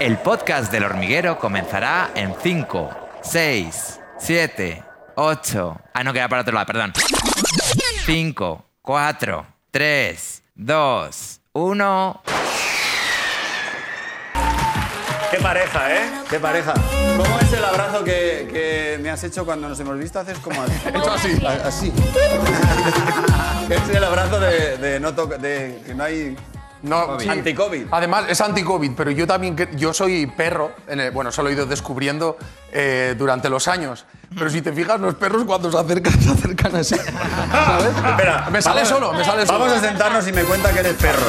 El podcast del hormiguero comenzará en 5, 6, 7, 8. Ah, no, queda para otro lado, perdón. 5, 4, 3, 2, 1. Qué pareja, ¿eh? Qué pareja. ¿Cómo es el abrazo que, que me has hecho cuando nos hemos visto? Haces como así. así. Así. es el abrazo de, de no toca- de que no hay No, sí. anti-COVID. Además, es anti-COVID, pero yo también, que- yo soy perro, en el- bueno, eso lo he ido descubriendo eh, durante los años. Pero si te fijas, los perros cuando se acercan, se acercan así. ¿Sabes? Espera, me sale vamos- solo, me sale solo. Vamos a sentarnos y me cuenta que eres perro.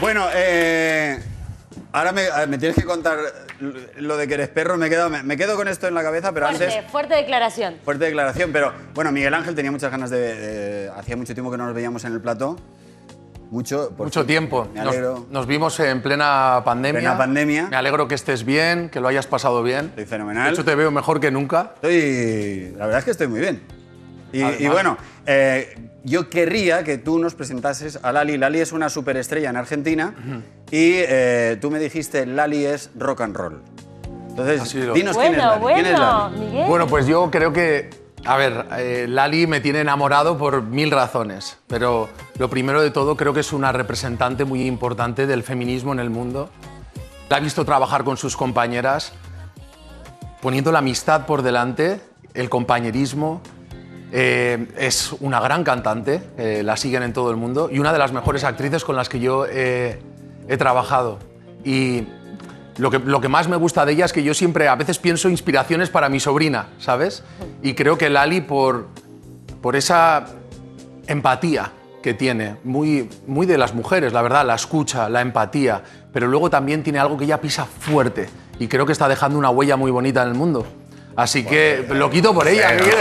Bueno, eh, ahora me, me tienes que contar lo de que eres perro. Me quedo, me, me quedo con esto en la cabeza, pero Fuerte, antes... fuerte declaración. Fuerte declaración, pero bueno, Miguel Ángel tenía muchas ganas de... de- hacía mucho tiempo que no nos veíamos en el plató. Mucho. Mucho tiempo. Me Nos, alegro. nos vimos en plena pandemia. Plena pandemia. Me alegro que estés bien, que lo hayas pasado bien. Estoy fenomenal. De hecho, te veo mejor que nunca. Estoy, la verdad es que estoy muy bien. Y, Además- y bueno, eh, yo querría que tú nos presentases a Lali. Lali es una superestrella en Argentina y eh, tú me dijiste Lali es rock and roll. Entonces, quién es Bueno, Lali. ¿Quién es bueno, Lali? Miguel. Bueno, pues yo creo que, a ver, eh, Lali me tiene enamorado por mil razones, pero lo primero de todo creo que es una representante muy importante del feminismo en el mundo. La he visto trabajar con sus compañeras, poniendo la amistad por delante, el compañerismo. Eh, es una gran cantante, eh, la siguen en todo el mundo y una de las mejores actrices con las que yo eh, he trabajado. Y lo que, lo que más me gusta de ella es que yo siempre a veces pienso inspiraciones para mi sobrina, ¿sabes? Y creo que Lali, por, por esa empatía que tiene, muy, muy de las mujeres, la verdad, la escucha, la empatía, pero luego también tiene algo que ella pisa fuerte y creo que está dejando una huella muy bonita en el mundo. Así que lo quito por ella. ¿qué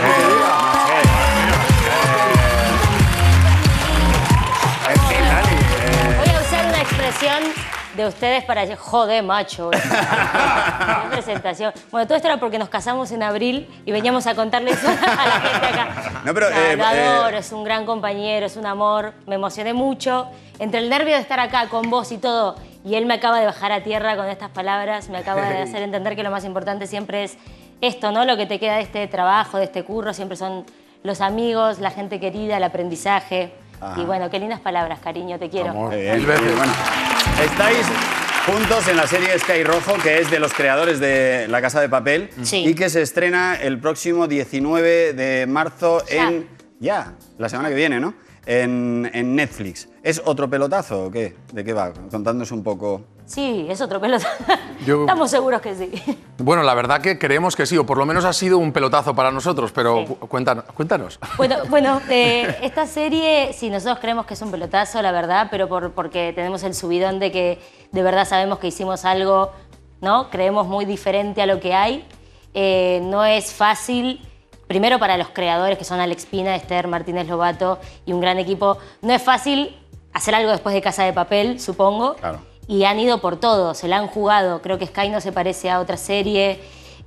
de ustedes para decir, joder, macho. Qué presentación. Bueno, todo esto era porque nos casamos en abril y veníamos a contarle eso a la gente acá. No, pero, No, eh, lo eh, es un gran compañero, es un amor. Me emocioné mucho. Entre el nervio de estar acá con vos y todo, y él me acaba de bajar a tierra con estas palabras, me acaba de hacer entender que lo más importante siempre es esto, ¿no? Lo que te queda de este trabajo, de este curro, siempre son los amigos, la gente querida, el aprendizaje. Ajá. Y bueno, qué lindas palabras, cariño, te quiero. Amor. Muy bien. Bueno, estáis juntos en la serie Sky Rojo, que es de los creadores de La Casa de Papel, Sí. y que se estrena el próximo 19 de marzo Ya. en... Ya, la semana que viene, ¿no? En, en Netflix. ¿Es otro pelotazo o qué? ¿De qué va? Contándonos un poco. Sí, es otro pelota. Yo- Estamos seguros que sí. Bueno, la verdad que creemos que sí, o por lo menos ha sido un pelotazo para nosotros, pero Sí. cu- cuéntanos. cuéntanos. Bueno, bueno eh, esta serie, sí, nosotros creemos que es un pelotazo, la verdad, pero por, porque tenemos el subidón de que de verdad sabemos que hicimos algo, ¿no? Creemos muy diferente a lo que hay. Eh, no es fácil, primero para los creadores, que son Alex Pina, Esther Martínez Lobato y un gran equipo, no es fácil hacer algo después de Casa de Papel, supongo. Claro. Y han ido por todo, se la han jugado. Creo que Sky no se parece a otra serie.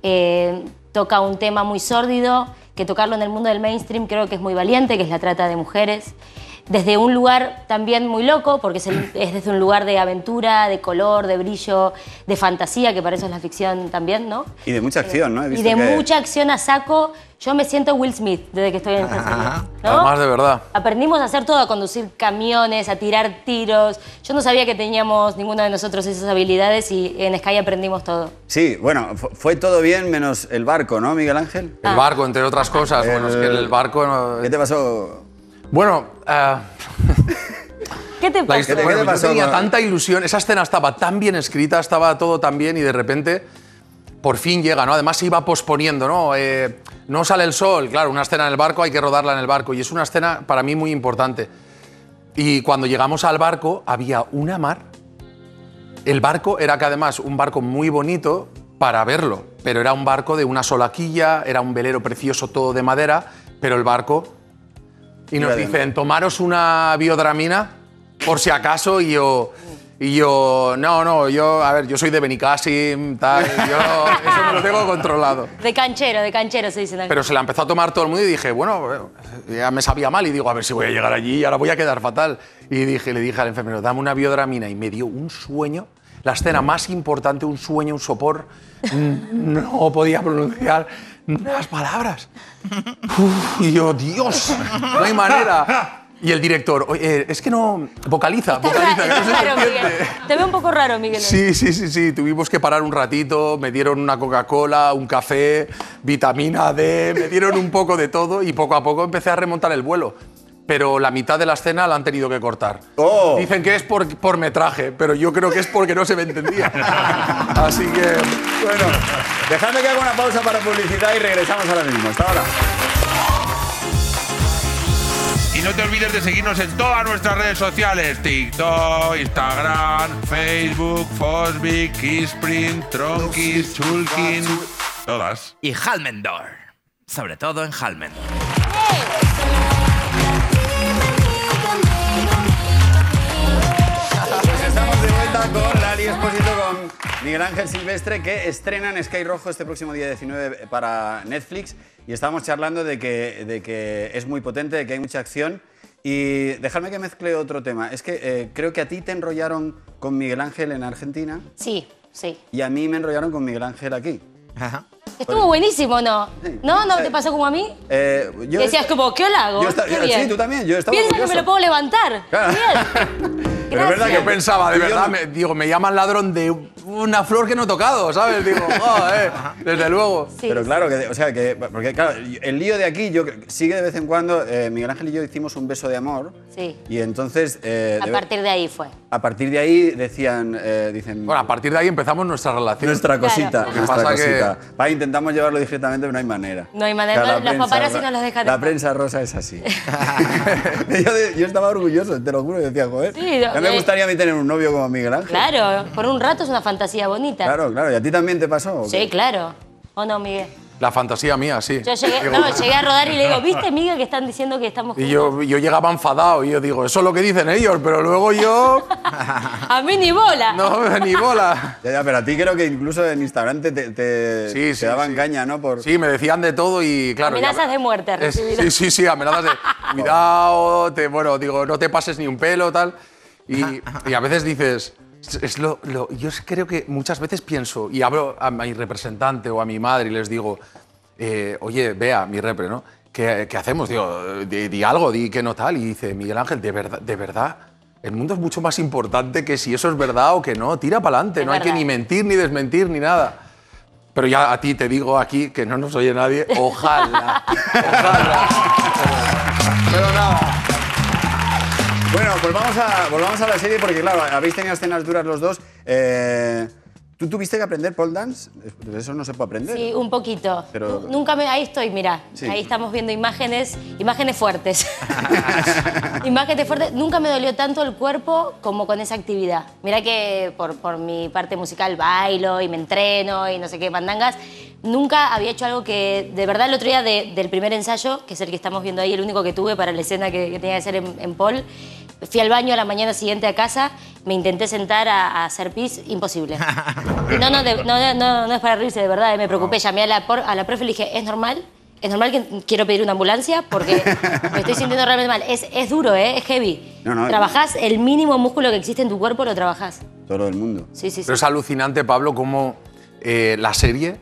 eh, toca un tema muy sórdido, que tocarlo en el mundo del mainstream creo que es muy valiente, que es la trata de mujeres. Desde un lugar también muy loco, porque es, el- es desde un lugar de aventura, de color, de brillo, de fantasía, que para eso es la ficción también, ¿no? Y de mucha acción, ¿no? He Y de que- mucha acción a saco. Yo me siento Will Smith desde que estoy en serie. ¿no? Además, de verdad. Aprendimos a hacer todo, a conducir camiones, a tirar tiros. Yo no sabía que teníamos ninguno de nosotros esas habilidades y en Sky aprendimos todo. Sí, bueno, fu- fue todo bien menos el barco, ¿no, Miguel Ángel? Ah. El barco, entre otras cosas. Bueno, es que el barco. no- ¿Qué te pasó? Bueno, eh, ¿Qué te historia, ¿Qué te bueno, yo pasó tenía tanta ilusión, esa escena estaba tan bien escrita, estaba todo tan bien y de repente por fin llega, ¿no? Además se iba posponiendo, ¿no? Eh, no sale el sol, claro, una escena en el barco hay que rodarla en el barco y es una escena para mí muy importante. Y cuando llegamos al barco había una mar. El barco era que además un barco muy bonito para verlo, pero era un barco de una sola quilla, era un velero precioso todo de madera, pero el barco y nos dicen, tomaros una biodramina por si acaso y yo... Y yo, no, no, yo, a ver, yo soy de Benicassim, tal, yo eso me lo tengo controlado. De canchero, de canchero se dicen. Pero se la empezó a tomar todo el mundo y dije, bueno, ya me sabía mal y digo, a ver si voy a llegar allí y ahora voy a quedar fatal. Y dije, le dije al enfermero, dame una biodramina y me dio un sueño, la escena más importante, un sueño, un sopor, no podía pronunciar las palabras. Uf, y yo, Dios, no hay manera. Y el director, "Oye, es que no, vocaliza, vocaliza, raro, que no se está te raro, entiende". Miguel. Te veo un poco raro, Miguel. Sí, sí, sí, sí. Tuvimos que parar un ratito, me dieron una Coca-Cola, un café, vitamina D, me dieron un poco de todo y poco a poco empecé a remontar el vuelo. Pero la mitad de la escena la han tenido que cortar. Oh. Dicen que es por, por metraje, pero yo creo que es porque no se me entendía. Así que, Bueno, dejadme que haga una pausa para publicidad y regresamos ahora mismo. Hasta ahora. Y no te olvides de seguirnos en todas nuestras redes sociales: TikTok, Instagram, Facebook, Fosbic, Kissprint, Tronkis, Chulkin. Todas. Y Halmendor. Sobre todo en Halmendor. Con Miguel Ángel Silvestre, que estrenan Sky Rojo este próximo día 19 para Netflix. Y estábamos charlando de que, de que es muy potente, de que hay mucha acción. Y dejadme que mezcle otro tema. Es que eh, creo que a ti te enrollaron con Miguel Ángel en Argentina Sí, sí. y a mí me enrollaron con Miguel Ángel aquí. Ajá. Estuvo buenísimo, ¿no? Sí. ¿No? ¿No te pasó como a mí? Eh, yo- Que decías como, ¿qué hago? Yo esta- Qué yo- bien. sí, tú también, yo estaba Piensa que me lo puedo levantar. Claro. Bien. Pero es verdad yo pensaba, de verdad, me, digo, me llaman ladrón de una flor que no he tocado, ¿sabes? Digo, oh, eh, desde luego. Sí, Pero claro, que, o sea, que, porque claro, el lío de aquí, yo creo- sigue de vez en cuando, eh, Miguel Ángel y yo hicimos un beso de amor. Sí. Y entonces, eh, A de- partir de ahí fue. a partir de ahí decían, eh, dicen, Bueno, a partir de ahí empezamos nuestra relación. nuestra Claro. cosita, que nuestra pasa que- cosita. Va, intentamos llevarlo discretamente, pero no hay manera. No hay manera, la los paparazzi no los dejan La prensa rosa es así. yo, yo estaba orgulloso, te lo juro, y decía, joder, Sí, ya me eh, gustaría a mí tener un novio como Miguel Ángel. Claro, por un rato es una fantasía bonita. Claro, claro, ¿y a ti también te pasó? Sí, claro. ¿O no, Miguel? La fantasía mía, sí. Yo llegué, Digo, no, llegué a rodar y le digo, ¿viste, Miguel, que están diciendo que estamos Y juntos? yo, yo llegaba enfadado y yo digo, eso es lo que dicen ellos, pero luego yo, A mí ni bola. no, ni bola. Ya, ya, pero a ti creo que incluso en Instagram te, te, Sí, te sí, daban sí. caña, ¿no? Por... Sí, me decían de todo y claro. Amenazas ya- de muerte Es- recibidas. Sí, sí, sí, amenazas de cuidado, te, bueno, digo, no te pases ni un pelo, tal. Y, y a veces dices, es- lo, lo- yo creo que muchas veces pienso y hablo a mi representante o a mi madre y les digo, eh, oye, vea, mi repre, ¿no? ¿Qué, qué hacemos? Digo, di, di algo, di que no tal. Y dice, Miguel Ángel, de verdad, de verdad. El mundo es mucho más importante que si eso es verdad o que no. Tira para adelante. No hay que ni mentir ni desmentir ni nada. Pero ya a ti te digo aquí, que no nos oye nadie, ojalá. ojalá. Pero nada. Bueno, pues vamos a, volvamos a la serie porque, claro, habéis tenido escenas duras los dos. Eh, ¿Tú tuviste que aprender pole dance? De eso no se puede aprender. Sí, un poquito. Pero- Nu- Nunca me... Ahí estoy, mira. Sí. Ahí estamos viendo imágenes, imágenes fuertes. imágenes fuertes. Nunca me dolió tanto el cuerpo como con esa actividad. Mira que por, por mi parte musical bailo y me entreno y no sé qué mandangas. Nunca había hecho algo que, de verdad, el otro día de- del primer ensayo, que es el que estamos viendo ahí, el único que tuve para la escena que, que tenía que hacer en, en Paul, fui al baño a la mañana siguiente a casa, me intenté sentar a, a hacer pis, imposible. No, no, de- no, no, no es para reírse, de verdad, eh, me preocupé. Llamé a la, por- a la profe y le dije, ¿es normal? ¿Es normal que quiero pedir una ambulancia? Porque me estoy sintiendo realmente mal. Es, es duro, ¿eh? Es heavy. No, no. Trabajás el mínimo músculo que existe en tu cuerpo, lo trabajás. Todo el mundo. Sí, sí, sí. Pero es alucinante, Pablo, cómo eh, la serie,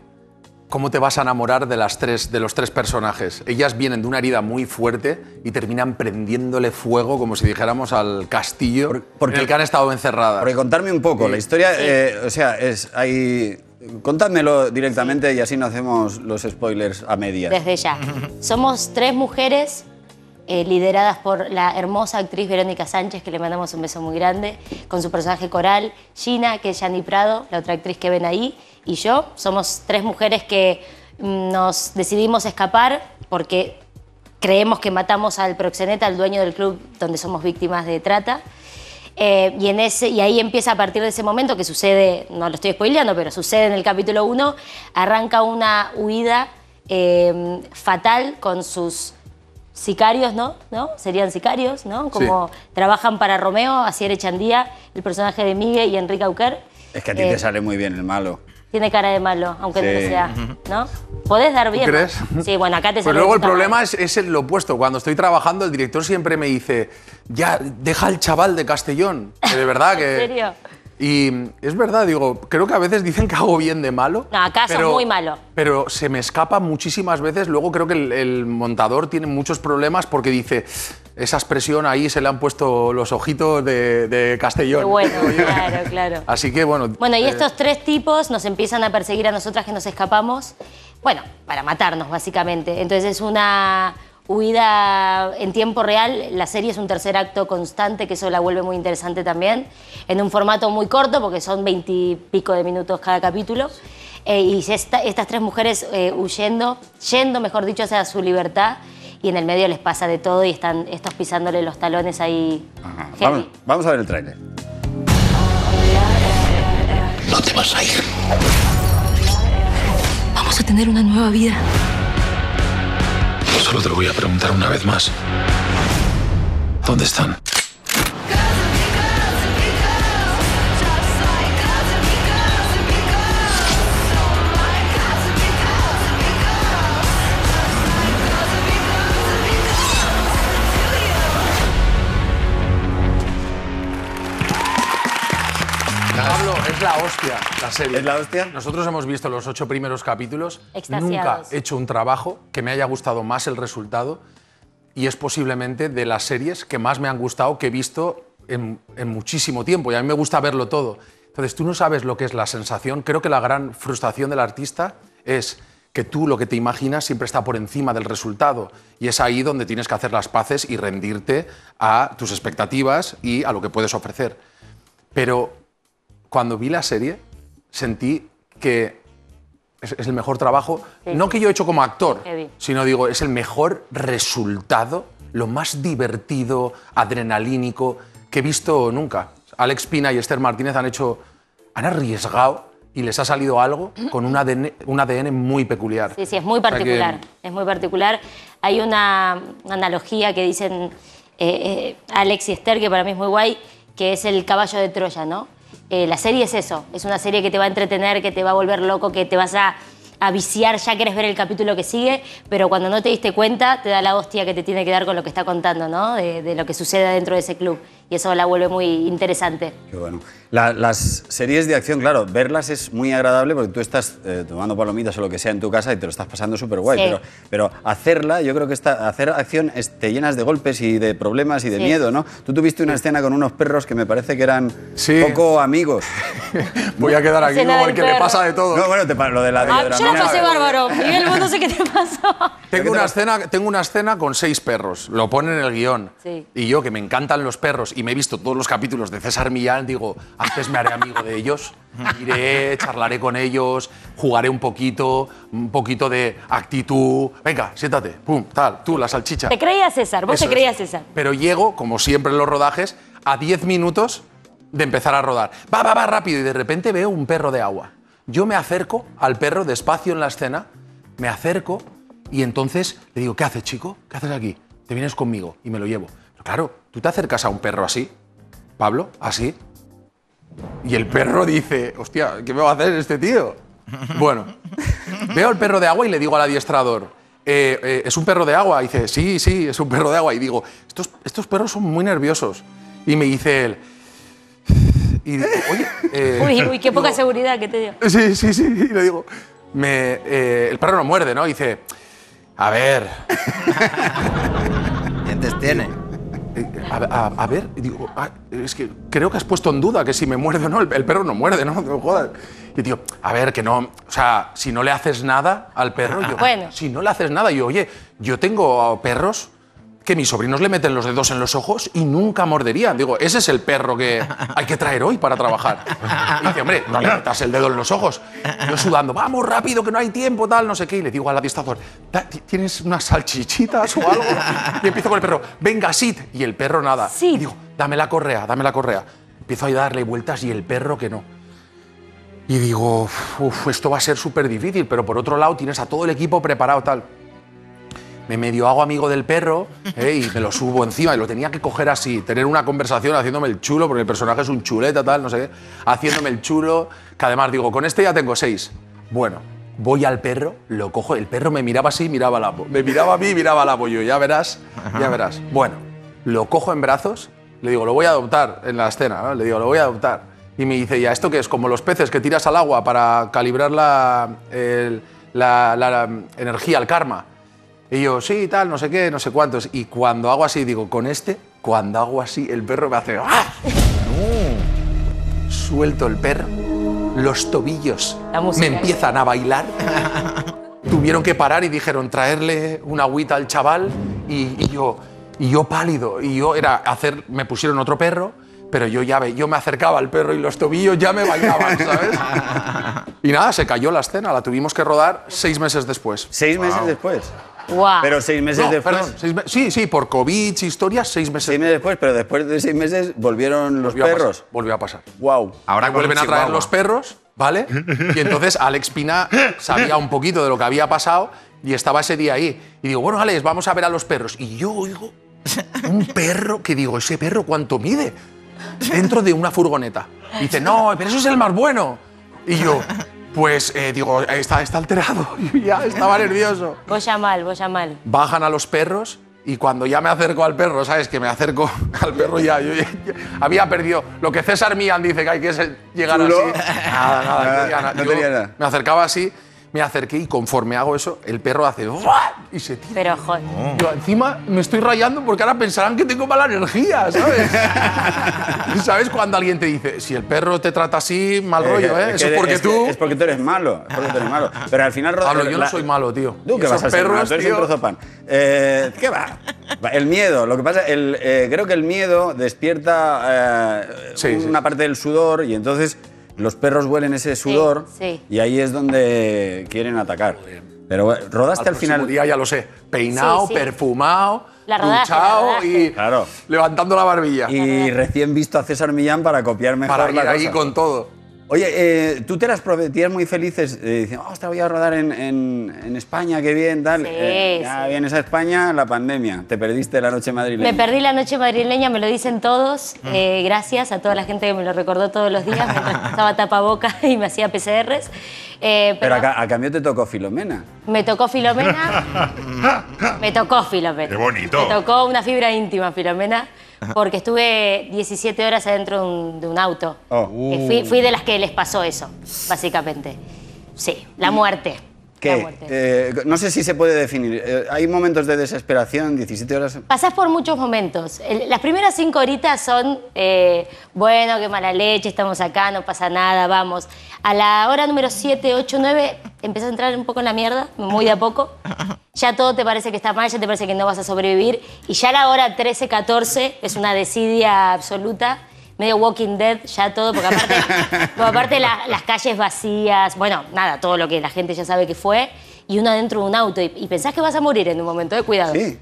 cómo te vas a enamorar de, las tres, de los tres personajes. Ellas vienen de una herida muy fuerte y terminan prendiéndole fuego, como si dijéramos, al castillo Por- porque- en el que han estado encerradas. Porque contarme un poco, la historia, eh, o sea, es hay... Contádmelo directamente y así no hacemos los spoilers a medias. Desde ya. Somos tres mujeres eh, lideradas por la hermosa actriz Verónica Sánchez, que le mandamos un beso muy grande, con su personaje coral, Gina, que es Yani Prado, la otra actriz que ven ahí, y yo. Somos tres mujeres que mm, nos decidimos escapar porque creemos que matamos al proxeneta, al dueño del club donde somos víctimas de trata. Eh, y, en ese, y ahí empieza a partir de ese momento que sucede, no lo estoy spoileando, pero sucede en el capítulo 1, arranca una huida eh, fatal con sus sicarios, ¿no? ¿no? Serían sicarios, ¿no? Como trabajan para Romeo, Asier Echandía, el personaje de Miguel y Enrique Auquer. Es que a ti Eh, te sale muy bien el malo. Tiene cara de malo, aunque no lo sea, ¿no? Podés dar bien. crees? Sí, bueno, acá te Pues sale luego el problema es, es el opuesto. Cuando estoy trabajando, el director siempre me dice, ya, deja al chaval de Castellón. Que de verdad que... ¿En serio? Y es verdad, digo, creo que a veces dicen que hago bien de malo. No, acá sos muy malo. Pero se me escapa muchísimas veces. Luego creo que el, el montador tiene muchos problemas porque dice, esa expresión ahí se le han puesto los ojitos de, de Castellón. Bueno, claro, claro. Así que bueno. Bueno, y eh, estos tres tipos nos empiezan a perseguir a nosotras que nos escapamos, bueno, para matarnos básicamente. Entonces es una huida en tiempo real. La serie es un tercer acto constante, que eso la vuelve muy interesante también, en un formato muy corto, porque son veintipico de minutos cada capítulo. Eh, y esta- estas tres mujeres eh, huyendo, yendo, mejor dicho, hacia su libertad, y en el medio les pasa de todo y están estos pisándole los talones ahí. Ajá. Vamos, vamos a ver el tráiler. No te vas a ir. Vamos a tener una nueva vida. Solo te lo voy a preguntar una vez más. ¿Dónde están? Es la hostia la serie. ¿Es la hostia? Nosotros hemos visto los ocho primeros capítulos. Extasiados. Nunca he hecho un trabajo que me haya gustado más el resultado y es posiblemente de las series que más me han gustado que he visto en, en muchísimo tiempo y a mí me gusta verlo todo. Entonces tú no sabes lo que es la sensación. Creo que la gran frustración del artista es que tú lo que te imaginas siempre está por encima del resultado y es ahí donde tienes que hacer las paces y rendirte a tus expectativas y a lo que puedes ofrecer. Pero cuando vi la serie, sentí que es, es el mejor trabajo, Sí, no que yo he hecho como actor, Heavy. sino digo, es el mejor resultado, lo más divertido, adrenalínico que he visto nunca. Alex Pina y Esther Martínez han hecho, han arriesgado y les ha salido algo con un ADN, un ADN muy peculiar. Sí, sí, es muy O sea que- particular. Es muy particular. Hay una analogía que dicen eh, eh, Alex y Esther, que para mí es muy guay, que es el caballo de Troya, ¿no? Eh, la serie es eso, es una serie que te va a entretener, que te va a volver loco, que te vas a, a viciar, ya querés ver el capítulo que sigue, pero cuando no te diste cuenta, te da la hostia que te tiene que dar con lo que está contando, ¿no? De, de lo que sucede dentro de ese club. Y eso la vuelve muy interesante. Qué bueno. La- las series de acción, claro, verlas es muy agradable porque tú estás eh, tomando palomitas o lo que sea en tu casa y te lo estás pasando súper guay. Sí. Pero, pero hacerla, yo creo que esta, hacer acción es- te llenas de golpes y de problemas y de Sí. miedo, ¿no? Tú tuviste una escena con unos perros que me parece que eran Sí. poco amigos. Voy a quedar aquí Escena como del el que le perro. pasa de todo. No, bueno, te, lo de la Ah, yo la videodramina- pasé bárbaro. Miguel, no sé qué te pasó. Tengo una, escena, tengo una escena con seis perros, lo ponen en el guion. Sí. Y yo, que me encantan los perros y me he visto todos los capítulos de César Millán, digo, antes me haré amigo de ellos, iré, charlaré con ellos, jugaré un poquito, un poquito de actitud. Venga, siéntate, pum, tal, tú, la salchicha. Te creías César, vos Eso te creías César. Pero llego, como siempre en los rodajes, a 10 minutos de empezar a rodar. Va, va, va rápido y de repente veo un perro de agua. Yo me acerco al perro despacio en la escena, me acerco y entonces le digo, ¿qué haces, chico? ¿Qué haces aquí? Te vienes conmigo y me lo llevo. Claro, tú te acercas a un perro así, Pablo, así, y el perro dice, hostia, ¿qué me va a hacer este tío? Bueno, veo el perro de agua y le digo al adiestrador, "Eh, eh, ¿es un perro de agua? Y dice, sí, sí, es un perro de agua. Y digo, estos, estos perros son muy nerviosos. Y me dice él, y digo, oye... eh, Uy, uy, qué poca digo, seguridad que te dio. Sí, sí, sí. Y le digo, me, eh, el perro no muerde, ¿no? Y dice, a ver, Dientes tiene. Eh, a, a- a ver, digo, ah, es que creo que has puesto en duda que si me muerde o no, el, el perro no muerde, ¿no? No jodas. Y tío, a ver, que no, o sea, si no le haces nada al perro, yo, Bueno. si no le haces nada, yo, oye, yo tengo perros que mis sobrinos le meten los dedos en los ojos y nunca morderían. Digo, ese es el perro que hay que traer hoy para trabajar. Y dice, hombre, no le metas el dedo en los ojos. Yo sudando, vamos rápido, que no hay tiempo, tal, no sé qué. Y le digo "Da- ti- ¿tienes unas salchichitas o algo? Y empiezo con el perro, venga, sit. Y el perro nada. Y digo, dame la correa, dame la correa. Empiezo a darle vueltas y el perro que no. Y digo, "Uf, esto va a ser súper difícil, pero por otro lado tienes a todo el equipo preparado tal. Me medio hago amigo del perro ¿eh? y me lo subo encima y lo tenía que coger así, tener una conversación haciéndome el chulo, porque el personaje es un chuleta, tal, no sé qué, haciéndome el chulo, que además digo, con este ya tengo seis. Bueno, voy al perro, lo cojo, el perro me miraba así, miraba al apo. Me miraba a mí, miraba al apo, yo, ya verás, ya verás. Bueno, lo cojo en brazos, le digo, lo voy a adoptar en la escena, ¿no? le digo, lo voy a adoptar. Y me dice, ¿ya esto qué es? Como los peces que tiras al agua para calibrar la, el- la- la- la energía, el karma. Y yo, sí, tal, no sé qué, no sé cuántos. Y cuando hago así, digo, con este, cuando hago así, el perro me hace. ¡Ah! Suelto el perro, los tobillos me empiezan a bailar. Tuvieron que parar y dijeron traerle una agüita al chaval y, y yo y yo pálido y yo era hacer me pusieron otro perro pero yo ya ve, yo me acercaba al perro y los tobillos ya me bailaban sabes y nada se cayó la escena la tuvimos que rodar seis meses después Seis meses después. Guau. Pero seis meses No, después. perdón, seis me- sí sí por covid historias seis meses Seis meses después, pero después de seis meses volvieron los volvió a pasar, perros. volvió a pasar Wow. Ahora vuelven a traer chihuahua. los perros, ¿vale? Y entonces Alex Pina sabía un poquito de lo que había pasado y estaba ese día ahí. Y digo, bueno, Alex, vamos a ver a los perros. Y yo oigo un perro que digo, ¿ese perro cuánto mide? Dentro de una furgoneta. Y dice, no, pero eso es el más bueno. Y yo, pues, eh, digo, está, está alterado. Ya estaba nervioso. Vos ya mal, vos ya mal. Bajan a los perros y cuando ya me acerco al perro, ¿sabes? Que me acerco al perro ya, yo ya- ya había perdido lo que César Millán dice que hay que llegar Chulo. así. Nada, nada, no tenía nada. No tenía nada. Me acercaba así, me acerqué y conforme hago eso, el perro hace ¡buah! y se tira. Pero, joder. Yo encima me estoy rayando porque ahora pensarán que tengo mala energía, ¿sabes? ¿Sabes cuando alguien te dice, si el perro te trata así, mal rollo, ¿eh? Es Eso que- es porque es que- tú... Es porque tú eres malo. Es porque tú eres malo. Pero al final. Pablo, yo no la- soy malo, tío. Tú, que vas a ser malo, perros, tú eres tío, un trozo pan. Eh, ¿Qué va? El miedo. Lo que pasa, el, eh, creo que el miedo despierta eh, Sí, sí. una parte del sudor y entonces los perros huelen ese sudor sí. y ahí es donde quieren atacar. Pero rodaste al, próximo final. día ya lo sé. Peinado, Sí, sí. perfumado, La rodaje, duchado la rodaje. y Claro. levantando la barbilla. Y recién visto a César Millán para copiar mejor para ir la ahí con todo. Oye, eh, tú te las prometías muy felices, eh, diciendo, oh, te voy a rodar en, en- en España, qué bien, tal. Sí, Eh, ya sí. vienes a España, la pandemia, te perdiste la noche madrileña. Me perdí la noche madrileña, me lo dicen todos. eh, gracias a toda la gente que me lo recordó todos los días. Me estaba tapaboca y me hacía PCRs. eh, Pero a, ca- a cambio te tocó Filomena. Me tocó Filomena. me tocó Filomena. Qué bonito. Me tocó una fibra íntima, Filomena, porque estuve 17 horas adentro de un, de un auto. Oh. Eh, fui, fui de las que les pasó eso, básicamente. Sí, la muerte. Muerte. Eh, no sé si se puede definir. Eh, hay momentos de desesperación, 17 horas. Pasás por muchos momentos. El- las primeras cinco horitas son, eh, bueno, qué mala leche, estamos acá, no pasa nada, vamos. A la hora número 7, 8, 9, empiezas a entrar un poco en la mierda, muy de a poco. Ya todo te parece que está mal, ya te parece que no vas a sobrevivir. Y ya a la hora 13, 14 es una desidia absoluta. Medio Walking Dead, ya todo, porque aparte, porque aparte la- las calles vacías, bueno, nada, todo lo que la gente ya sabe que fue, y uno dentro de un auto, y, y pensás que vas a morir en un momento, de cuidado. Sí.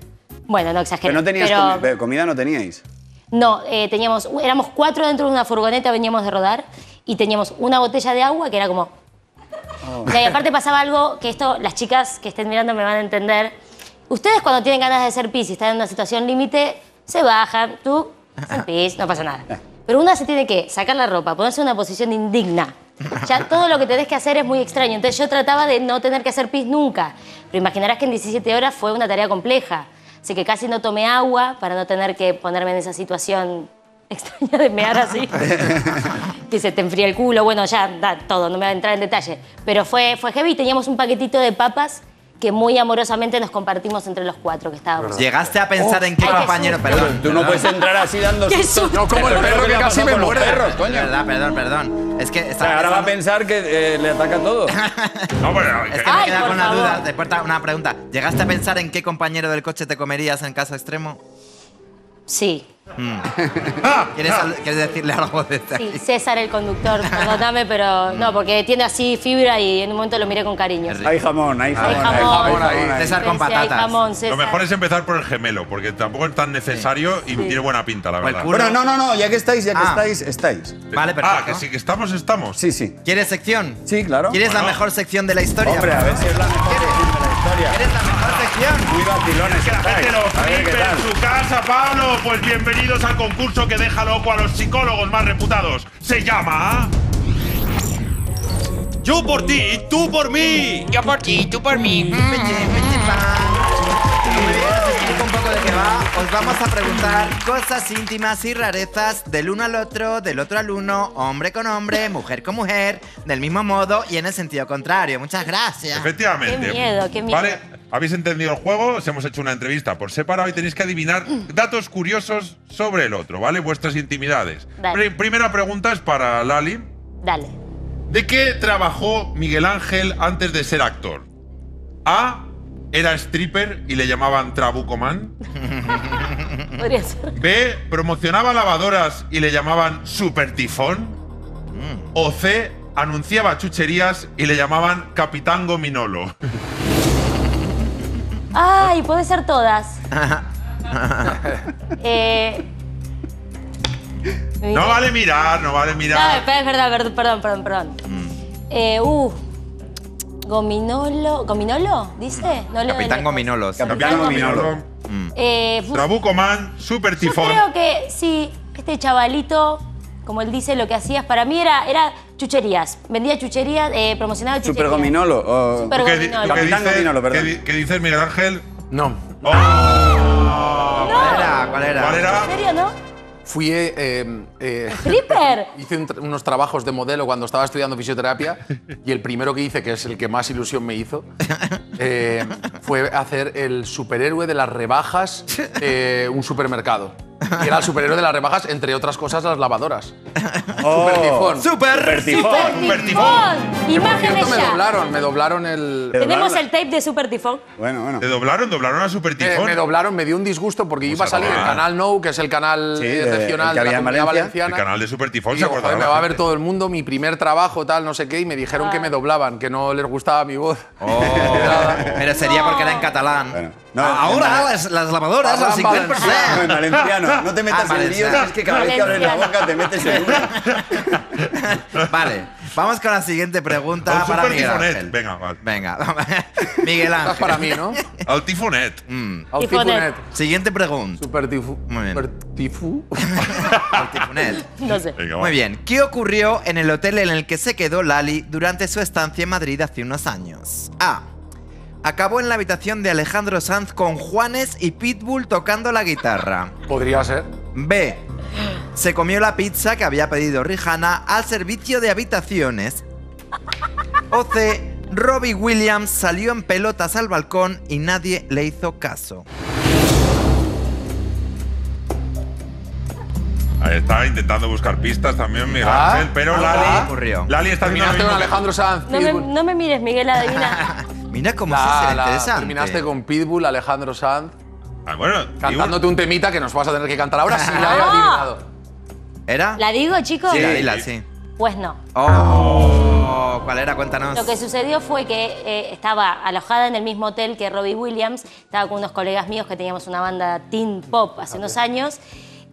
Bueno, no exagero. Pero no tenías pero- comi- pero comida, no teníais. No, eh, teníamos, éramos cuatro dentro de una furgoneta, veníamos de rodar, y teníamos una botella de agua que era como... Y aparte pasaba algo que esto, las chicas que estén mirando me van a entender. Ustedes cuando tienen ganas de hacer pis y están en una situación límite, se bajan, tú, pis, no pasa nada. Pero una se tiene que sacar la ropa, ponerse en una posición indigna. Ya todo lo que tenés que hacer es muy extraño. Entonces yo trataba de no tener que hacer pis nunca. Pero imaginarás que en 17 horas fue una tarea compleja. Así que casi no tomé agua para no tener que ponerme en esa situación extraña de mear así. que se te enfría el culo. Bueno, ya, da, todo, no me voy a entrar en detalle. Pero fue, fue heavy. Teníamos un paquetito de papas que muy amorosamente nos compartimos entre los cuatro que estábamos. ¿Llegaste a pensar en qué compañero? Perdón. Tú no puedes entrar así dando ¡Qué sustos. susto! No, como el Pero perro ¿qué que casi me con los muerde. perros, coño. Verdad, perdón, perdón. Es que O sea, ahora va a pensar que eh, le ataca todo. No, bueno, Es que- me Ay, queda con una favor. duda. Después ta- una pregunta. ¿Llegaste a pensar en qué compañero del coche te comerías en caso extremo? Sí, ¿Quieres, al- quieres decirle algo de este sí? César el conductor, perdóname, pero no, porque tiene así fibra y en un momento lo miré con cariño. Hay jamón, hay jamón. Hay jamón. jamón ahí. César con hay patatas. jamón, lo mejor es empezar por el gemelo, porque tampoco es tan necesario y tiene buena pinta, la O el verdad. culo. Bueno, no, no, no, ya que estáis, ya que Ah. estáis, estáis. Vale, Ah, perfecto. que sí, que estamos, estamos. Sí, sí. ¿Quieres sección? Sí, claro. ¿Quieres la Bueno. mejor sección de la historia? Hombre, a ver si es la mejor historia. ¿Quieres la mejor sección Muy vacilones Que la gente lo flipe en su casa, Pablo. Pues bienvenidos al concurso que deja loco a los psicólogos más reputados. Se llama. Yo por ti, tú por mí. Yo por ti, tú por mí. Va. Os vamos a preguntar cosas íntimas y rarezas del uno al otro, del otro al uno, hombre con hombre, mujer con mujer, del mismo modo y en el sentido contrario. Muchas gracias. Efectivamente. Qué miedo, qué miedo. Vale, habéis entendido el juego, os hemos hecho una entrevista por separado y tenéis que adivinar datos curiosos sobre el otro, ¿vale? Vuestras intimidades. Dale. Primera pregunta es para Lali. Dale. ¿De qué trabajó Miguel Ángel antes de ser actor? A. Era stripper y le llamaban Trabuco Man. Podría ser. B. Promocionaba lavadoras y le llamaban Super Tifón. O C. Anunciaba chucherías y le llamaban Capitán Gominolo. Ay, puede ser todas. eh, No vale mirar, no vale No, mirar. espera, es verdad, ver- perdón, perdón, perdón. Eh, uh, Gominolo. ¿Gominolo? ¿Dice? No leo de Capitán lejos. Gominolos. Capitán Gominolo. Eh, uf, Trabuco Man, Super yo Tifón. creo que sí, este chavalito, como él dice, lo que hacías para mí era, era chucherías. Vendía chucherías, eh, promocionaba chucherías. Super Gominolo. o- Super ¿Qué, di- Gominolo. qué Capitán dices- Gominolo, perdón. qué di- qué dices, Miguel Ángel? No. ¿Cuál era? ¿Cuál era? ¿Cuál era? ¿En serio, no? Fui. eh, eh, eh, hice un unos trabajos de modelo cuando estaba estudiando fisioterapia y el primero que hice, que es el que más ilusión me hizo, eh, fue hacer el superhéroe de las rebajas un supermercado. Y era el superhéroe de las rebajas, entre otras cosas, las lavadoras. Oh. Super tifón. ¡Super! Tifón. Super ¡Tifón! Por Imágenes me ya. doblaron, me doblaron el. Tenemos el tape de Super Tifón. Bueno, bueno. ¿Te doblaron? ¿Doblaron a Super Eh, Tifón? me doblaron, me dio un disgusto porque iba a salir doblar. Canal No, que es el canal Sí, eh, de- el de la Comunidad Valencia. El Valenciana. canal de Super Tifón Y se acordará me va a ver todo el mundo, mi primer trabajo, tal, no sé qué, y me dijeron que me doblaban, que no les gustaba mi voz. Oh, pero sería porque era en catalán. Bueno, no, Ahora en- las, las lavadoras al Hablan 50%. No, en valenciano. No te metas Ah, en líos, valenciano. es que cada vez que abres la boca te metes en. Vale, vamos con la siguiente pregunta para Super Miguel Tifonet. Ángel. Venga, vale. Venga, Miguel Estás Ángel. para mí, ¿no? Al Tifonet. Mm. Al Tifonet. tifonet. Siguiente pregunta. Super tifu. Muy bien. Super tifu. Al tifonet. No sé. Venga, va. Muy bien. ¿Qué ocurrió en el hotel en el que se quedó Lali durante su estancia en Madrid hace unos años? A. Acabó en la habitación de Alejandro Sanz con Juanes y Pitbull tocando la guitarra. Podría ser. B. Se comió la pizza que había pedido Rihanna al servicio de habitaciones. O C. Robbie Williams salió en pelotas al balcón y nadie le hizo caso. Ahí está intentando buscar pistas también, Miguel Ah, Ángel. Pero ah, Lali, ocurrió. Lali está haciendo lo Terminaste con Alejandro Sanz. No me, Pitbull. no me mires, Miguel, adivina. Mira cómo La- se hace la- interesante. terminaste con Pitbull, Alejandro Sanz, Ah, bueno, cantándote un temita que nos vas a tener que cantar ahora si la he Ah. adivinado. ¿Era? ¿La digo, chicos? Sí, dila, sí. Pues no. Oh, ¿cuál era? Cuéntanos. Lo que sucedió fue que eh, estaba alojada en el mismo hotel que Robbie Williams, estaba con unos colegas míos que teníamos una banda teen pop hace unos años.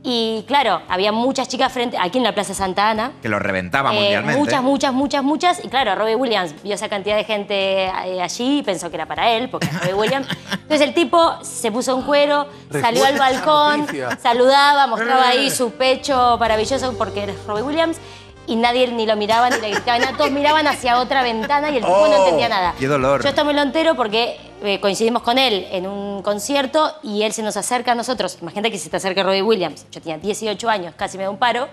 Y claro, había muchas chicas frente, aquí en la Plaza Santa Ana. Que lo reventaba Eh, mundialmente. muchas, muchas, muchas, muchas. Y claro, Robbie Williams vio esa cantidad de gente eh, allí y pensó que era para él, porque es Robbie Williams. Entonces el tipo se puso un cuero, salió al balcón, saludaba, mostraba ahí su pecho maravilloso porque eres Robbie Williams. Y nadie ni lo miraba ni le gritaban nada. Todos miraban hacia otra ventana y el tipo no Oh, entendía nada. qué dolor. Yo esto me lo entero porque eh, coincidimos con él en un concierto y él se nos acerca a nosotros. Imagínate que se te acerca Robbie Williams. Yo tenía 18 años, casi me da un paro.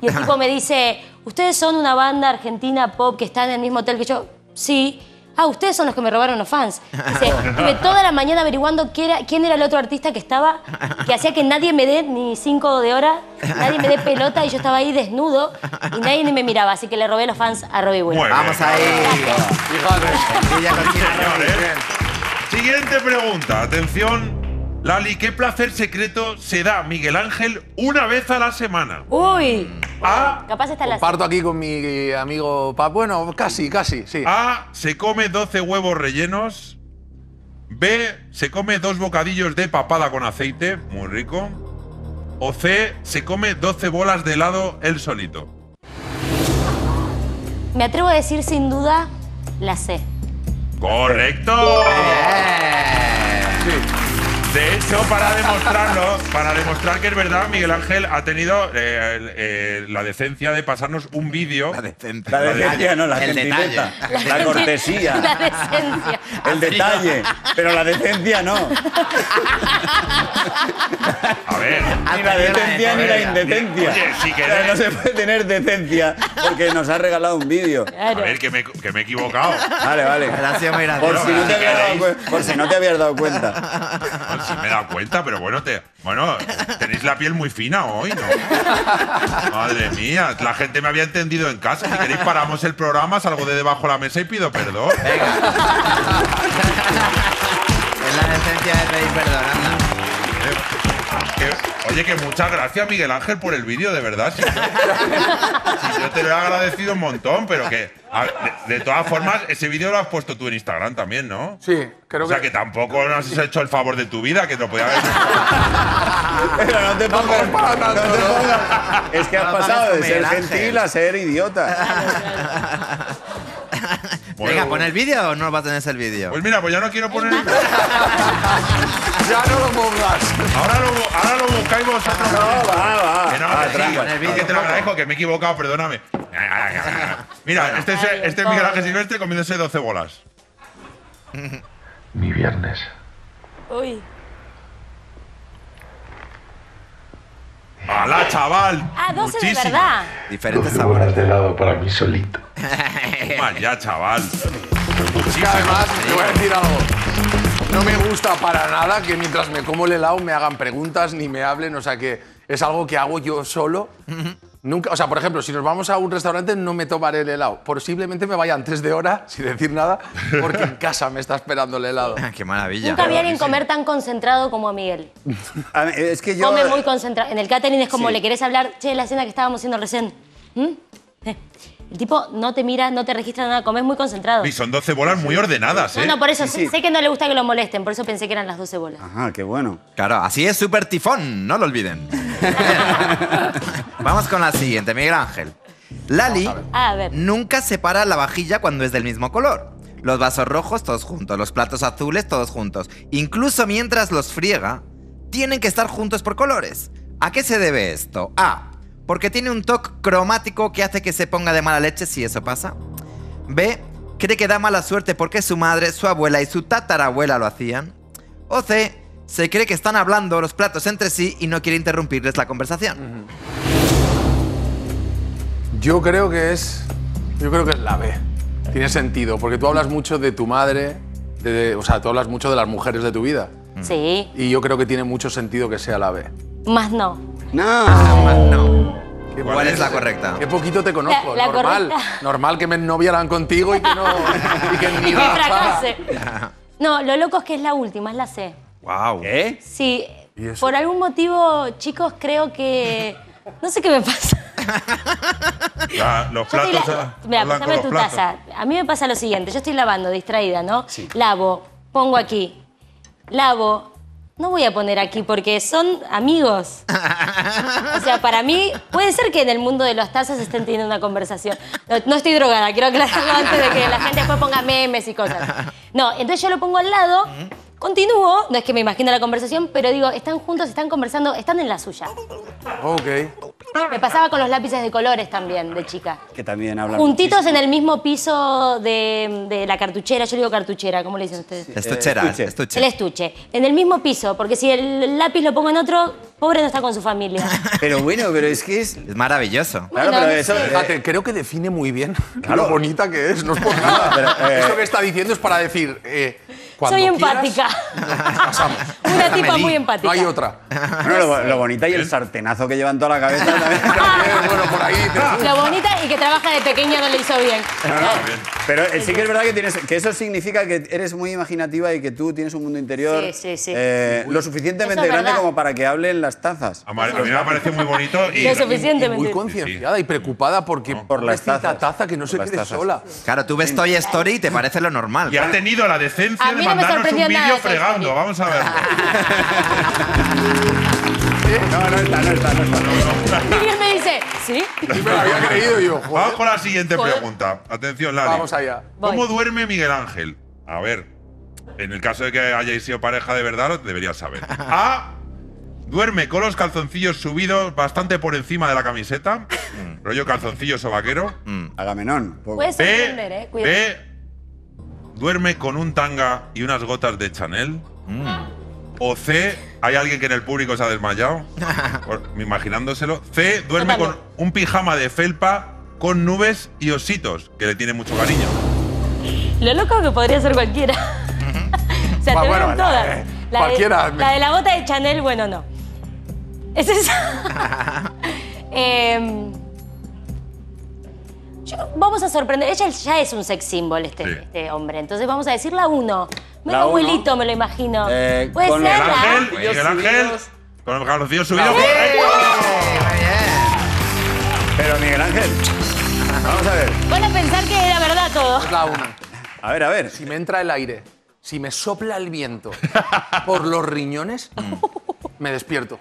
Y el tipo me dice, ¿ustedes son una banda argentina pop que está en el mismo hotel que yo? Sí. Ah, ustedes son los que me robaron los fans. Dice, estuve toda la mañana averiguando quién era, quién era el otro artista que estaba, que hacía que nadie me dé ni cinco de hora, nadie me dé pelota y yo estaba ahí desnudo y nadie ni me miraba. Así que le robé los fans a Robbie Williams. Bien. Vamos ahí. Señores. Siguiente pregunta. Atención. Lali, ¿qué placer secreto se da Miguel Ángel una vez a la semana? Uy, A. capaz está la... Parto aquí con mi amigo Pap. Bueno, casi, casi, sí. A. Se come 12 huevos rellenos. B. Se come dos bocadillos de papada con aceite. Muy rico. O C. Se come 12 bolas de helado él solito. Me atrevo a decir sin duda la C. ¡Correcto! Bien. Hecho, para demostrarlo, para demostrar que es verdad, Miguel Ángel ha tenido eh, eh, la decencia de pasarnos un vídeo. La decencia. La decencia, no, la El gentileza. detalle. La cortesía. La decencia. El detalle. Pero la decencia no. A ver. Ni la decencia ni la indecencia. Oye, si O sea, queréis- no se puede tener decencia porque nos ha regalado un vídeo. A ver, que me, que me he equivocado. Vale, vale. Muy Por si, no si dado, por si no te habías dado cuenta. Sí me he dado cuenta, pero bueno, te, bueno, tenéis la piel muy fina hoy, ¿no? Madre mía, la gente me había entendido en casa. Si queréis paramos el programa, salgo de debajo de la mesa y pido perdón. Es la decencia de pedir perdón, anda. Que- oye, que muchas gracias, Miguel Ángel, por el vídeo, de verdad. Si yo, si yo te lo he agradecido un montón, pero que. a- de, de todas formas, ese vídeo lo has puesto tú en Instagram también, ¿no? Sí, creo O sea, que. que tampoco nos has hecho el favor de tu vida, que te lo podía haber Pero no te pongas. para no te pongas- Es que has pasado de ser gentil a ser idiota. Bueno, Venga, ¿pon el vídeo o no vas a tener el vídeo? Pues mira, pues ya no quiero poner. Ya no lo pongas. Ahora lo, ahora lo buscáis vosotros. No, va, va. Que no, va, que sí, tranqui. con el vídeo. que te lo agradezco, que me he equivocado, perdóname. Mira, este es, este es Miguel Ángel Silvestre comiéndose 12 bolas. Mi viernes. Uy. ¡Hala, chaval! Ah, 12 de Muchísimo. verdad. Diferentes 12 horas sabores. de helado para mí solito. Mal ya, chaval. Que además, te voy a decir algo. No me gusta para nada que mientras me como el helado me hagan preguntas ni me hablen. O sea que es algo que hago yo solo. Nunca, o sea, por ejemplo, si nos vamos a un restaurante no me tomaré el helado. Posiblemente me vaya antes de hora, sin decir nada, porque en casa me está esperando el helado. Qué maravilla. Nunca vi a alguien comer tan concentrado como a Miguel. A mí- Es que yo. Come muy concentrado. En el catering es como Sí. le querés hablar, che, la escena que estábamos haciendo recién. ¿Mm? Eh. El tipo no te mira, no te registra nada, comes muy concentrado. Y son 12 bolas muy ordenadas, No, ¿eh? no, por eso Sí, sí. sé que no le gusta que lo molesten, por eso pensé que eran las 12 bolas. Ajá, qué bueno. Claro, así es Super Tifón, no lo olviden. Vamos con la siguiente, Miguel Ángel. Lali Ah, a ver. nunca separa la vajilla cuando es del mismo color. Los vasos rojos todos juntos, los platos azules todos juntos. Incluso mientras los friega, tienen que estar juntos por colores. ¿A qué se debe esto? A. Porque tiene un toque cromático que hace que se ponga de mala leche si eso pasa. B. Cree que da mala suerte porque su madre, su abuela y su tatarabuela lo hacían. O C. Se cree que están hablando los platos entre sí y no quiere interrumpirles la conversación. Yo creo que es. Yo creo que es la B. Tiene sentido, porque tú hablas mucho de tu madre, de- de- o sea, tú hablas mucho de las mujeres de tu vida. Sí, Y yo creo que tiene mucho sentido que sea la B. más no. No. No. ¿Qué ¿Cuál es la correcta? Qué poquito te conozco. La- la normal. correcta. Normal que me noviaran contigo y que no. y que ni Y fracase. No, lo loco es que es la última, es la C. Wow. ¿Eh? Sí, ¿Y eso? por algún motivo, chicos, creo que. No sé qué me pasa. La- los platos. la- ah, Mira, pásame tu platos. taza. A mí me pasa lo siguiente, yo estoy lavando, distraída, ¿no? Lavo, pongo aquí. Lavo. No voy a poner aquí porque son amigos. O sea, para mí puede ser que en el mundo de las tazas estén teniendo una conversación. No, estoy drogada, quiero aclararlo antes de que la gente después ponga memes y cosas. No, entonces yo lo pongo al lado, continúo, no es que me imagino la conversación, pero digo, están juntos, están conversando, están en la suya. Ok. Me pasaba con los lápices de colores también, de chica. Que también hablan. Juntitos en el mismo piso de, de la cartuchera, yo digo cartuchera, ¿cómo le dicen ustedes? Estuchera, estuche. estuche. El estuche. En el mismo piso, porque si el lápiz lo pongo en otro, pobre no está con su familia. Pero bueno, pero es que es. Es maravilloso. Claro, pero eso. sí. eh, creo que define muy bien Claro. lo bonita que es, no es por nada. Pero, eh, Esto que está diciendo es para decir. Cuando Soy quieras, empática. nos casamos. Una tipa muy empática. No hay otra. Bueno, lo, lo bonita y el sartenazo que llevan toda la cabeza también. Bueno, por ahí. te- Lo bonita y que trabaja de pequeña no le hizo bien. Pero eh, sí que es verdad que, tienes, que eso significa que eres muy imaginativa y que tú tienes un mundo interior Sí, sí, sí. eh, lo suficientemente es grande verdad. como para que hablen las tazas. A Mar- a mí me parece muy bonito y. Lo suficiente. y muy concienciada y preocupada porque Por las pobrecita tazas. taza que no se Por las quede tazas. sola. Claro, tú ves Toy Story y te parece lo normal. Y ha tenido la decencia A de mí no me mandarnos un sorprendió nada vídeo de Toy fregando. Story. Vamos a verlo. No, no está, no está, no está. ¿sí? Y me lo había creído yo, Vamos joder. con la siguiente Joder. pregunta. Atención, Lali. Vamos allá. Voy. ¿Cómo duerme Miguel Ángel? A ver. En el caso de que hayáis sido pareja de verdad, lo deberías saber. A. Duerme con los calzoncillos subidos bastante por encima de la camiseta. Rollo calzoncillos o vaquero. Agamenón. poco. Puede B. sorprender, ¿eh? Cuidado. B. Duerme con un tanga y unas gotas de Chanel. O C. Hay alguien que en el público se ha desmayado. Por- imaginándoselo. C. Duerme con un pijama de felpa con nubes y ositos, que le tiene mucho cariño. Lo loco que podría ser cualquiera. o sea, Bueno, te bueno, la- todas. eh, cualquiera. La de la bota de Chanel, bueno, no. Es esa. Em, yo- vamos a sorprender. Ella ya es un sex symbol, este, Sí. este hombre. Entonces vamos a decir la uno. Medio La uno. abuelito, me lo imagino. Eh, Puede con ser los Miguel la Ángel, calzoncillos Miguel Ángel, subidos. con subidos. Muy ¡Correcto! Pero Miguel Ángel, vamos a ver. Van a pensar que era verdad todo. Es la una. A ver, a ver. Si me entra el aire, si me sopla el viento por los riñones, me despierto.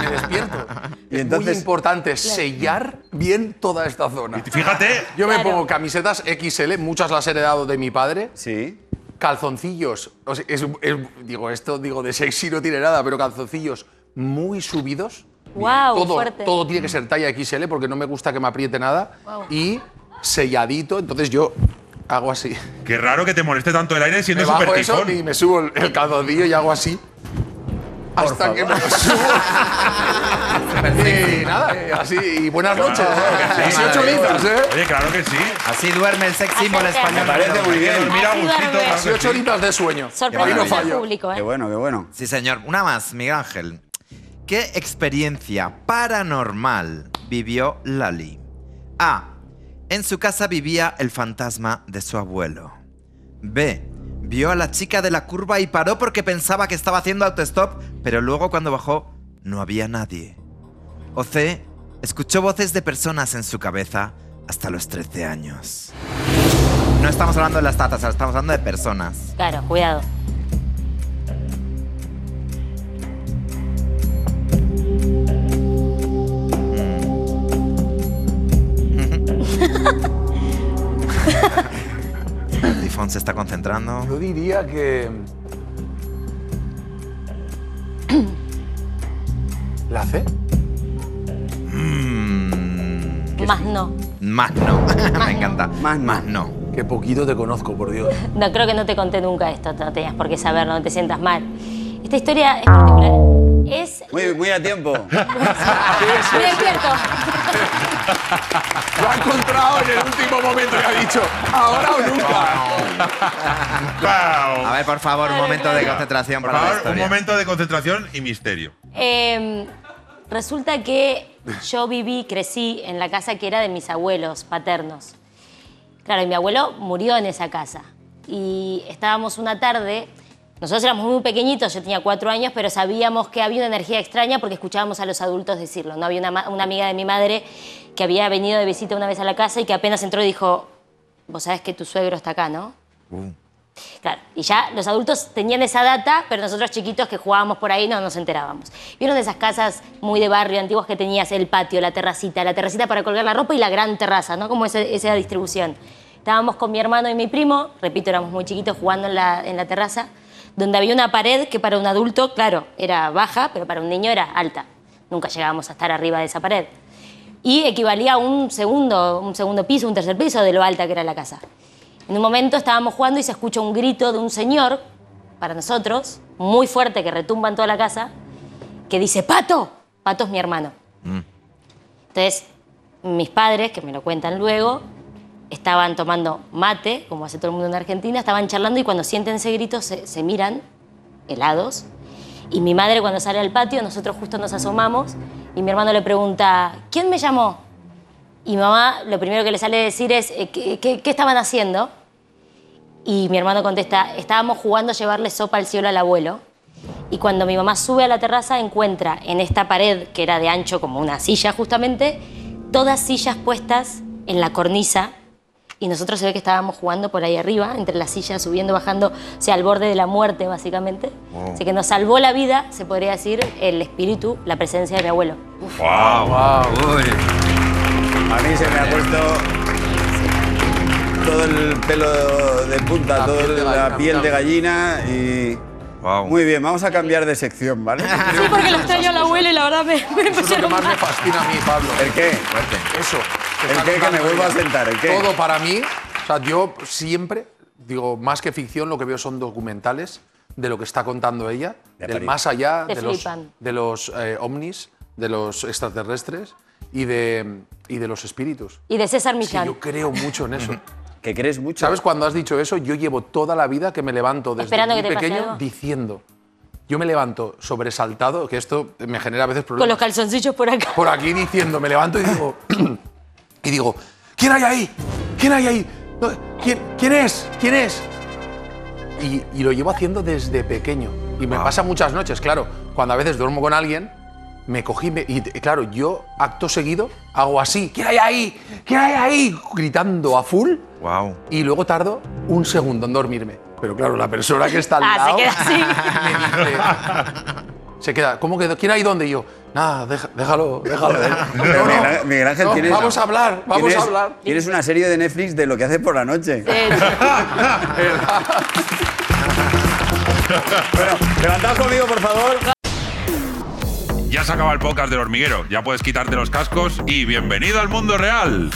Me despierto. Y es entonces- muy importante sellar bien toda esta zona. Fíjate, Yo me Claro. pongo camisetas XL, muchas las he heredado de mi padre, Sí. calzoncillos, o sea, es- es- digo esto, digo de sexy no tiene nada, pero calzoncillos muy subidos. Guau, todo, fuerte. todo tiene que ser talla XL porque no me gusta que me apriete nada. Y selladito, entonces yo hago así. qué raro que te moleste tanto el aire siendo Me bajo súper eso tifón. y me subo el, el calzoncillo y hago así. hasta que me lo subo. y nada, eh, así. Y buenas noches. Claro que sí. 18 litros, ¿eh? Oye, claro que sí. Así duerme el sex symbol Acércate. español. Me parece muy bien. Así duerme. claro que 18 sí. horitas de sueño. Ahí no al fallo. público, ¿eh? Qué bueno, qué bueno. Sí, señor. Una más, Miguel Ángel. ¿Qué experiencia paranormal vivió Lali? A. En su casa vivía el fantasma de su abuelo. B. Vio a la chica de la curva y paró porque pensaba que estaba haciendo autostop, pero luego cuando bajó no había nadie. O C. Escuchó voces de personas en su cabeza hasta los 13 años. No estamos hablando de las tatas, estamos hablando de personas. Claro, cuidado. El tifón se está concentrando. Yo diría que. ¿La C? Mm, Más no. más no. Me encanta. Más no. Más no. Qué poquito te conozco, por Dios. No, creo que no te conté nunca esto, no tenías por qué saberlo, no te sientas mal. Esta historia es particular. Es Muy, muy a tiempo. muy despierto. Lo ha encontrado en el último momento y ha dicho, ahora o nunca. A ver, por favor, un momento de concentración Por para la favor, un momento de concentración y misterio. Eh, resulta que yo viví, crecí en la casa que era de mis abuelos paternos. Claro, y mi abuelo murió en esa casa. Y estábamos una tarde, nosotros éramos muy pequeñitos, yo tenía cuatro años, pero sabíamos que había una energía extraña porque escuchábamos a los adultos decirlo. ¿no? Había una, una amiga de mi madre que había venido de visita una vez a la casa y que apenas entró y dijo, vos sabés que tu suegro está acá, ¿no? Claro, y ya los adultos tenían esa data, pero nosotros chiquitos que jugábamos por ahí no nos enterábamos. ¿Vieron esas casas muy de barrio antiguas que tenías el patio, la terracita, la terracita para colgar la ropa y la gran terraza, ¿no? Como ese- esa distribución. Estábamos con mi hermano y mi primo, repito, éramos muy chiquitos jugando en la, en la terraza, donde había una pared que para un adulto, claro, era baja, pero para un niño era alta. Nunca llegábamos a estar arriba de esa pared. Y equivalía a un segundo, un segundo piso, un tercer piso de lo alta que era la casa. En un momento estábamos jugando y se escucha un grito de un señor, para nosotros, muy fuerte, que retumba en toda la casa, que dice, Pato. Pato es mi hermano. Entonces, mis padres, que me lo cuentan luego, estaban tomando mate, como hace todo el mundo en Argentina, estaban charlando y cuando sienten ese grito se, se miran, helados. Y mi madre cuando sale al patio, nosotros justo nos asomamos y mi hermano le pregunta, ¿quién me llamó? Y mamá lo primero que le sale a decir es, eh, ¿qué, qué- qué estaban haciendo? Y mi hermano contesta, estábamos jugando a llevarle sopa al cielo al abuelo. Y cuando mi mamá sube a la terraza encuentra en esta pared, que era de ancho como una silla justamente, todas sillas puestas en la cornisa. Y nosotros se ve que estábamos jugando por ahí arriba, entre las sillas, subiendo, bajando, o sea, al borde de la muerte básicamente. Así que nos salvó la vida, se podría decir, el espíritu, la presencia de mi abuelo. ¡Wow! A mí se me ha puesto. todo el pelo de punta, La toda piel de la piel de gallina y... Wow. Muy bien, vamos a cambiar de sección, ¿vale? Sí, porque lo extraño al abuelo y la verdad me, me Eso es lo que más me mal. fascina a mí, Pablo. ¿El qué? Eso. ¿El está qué? Que me vuelvo a sentar, ¿el qué? Todo para mí. O sea, yo siempre, digo, más que ficción, lo que veo son documentales de lo que está contando ella, De del París. más allá, Te de los, de los eh, ovnis, de los extraterrestres y de, y de los espíritus. Y de César que Millán. yo creo mucho en eso. Que crees mucho. ¿Sabes cuando has dicho eso? Yo llevo toda la vida que me levanto desde Esperando muy que te pase pequeño algo. diciendo. Yo me levanto sobresaltado, que esto me genera a veces Con problemas los calzoncillos por acá. por aquí diciendo, me levanto y digo, y digo, ¿quién hay ahí? ¿Quién hay ahí? ¿Quién, quién es? ¿Quién es? Y, y lo llevo haciendo desde pequeño. Y me pasa muchas noches, claro. Cuando a veces duermo con alguien, me cogí me- y, claro, yo acto seguido hago así, ¿quién hay ahí? ¿Quién hay ahí? Gritando a full. Wow. Y luego tardo un segundo en dormirme. Pero claro, la persona que está al Ah, se lado queda así. me dice, se queda, ¿cómo que quién hay dónde? Y yo, nada, deja- déjalo, déjalo. Pero Miguel Ángel- Miguel Ángel, no, tienes- Vamos a hablar, vamos tienes, a hablar. Tienes una serie de Netflix de lo que hace por la noche. bueno, levantad conmigo, por favor. Ya se acaba el podcast del hormiguero. Ya puedes quitarte los cascos y bienvenido al mundo real.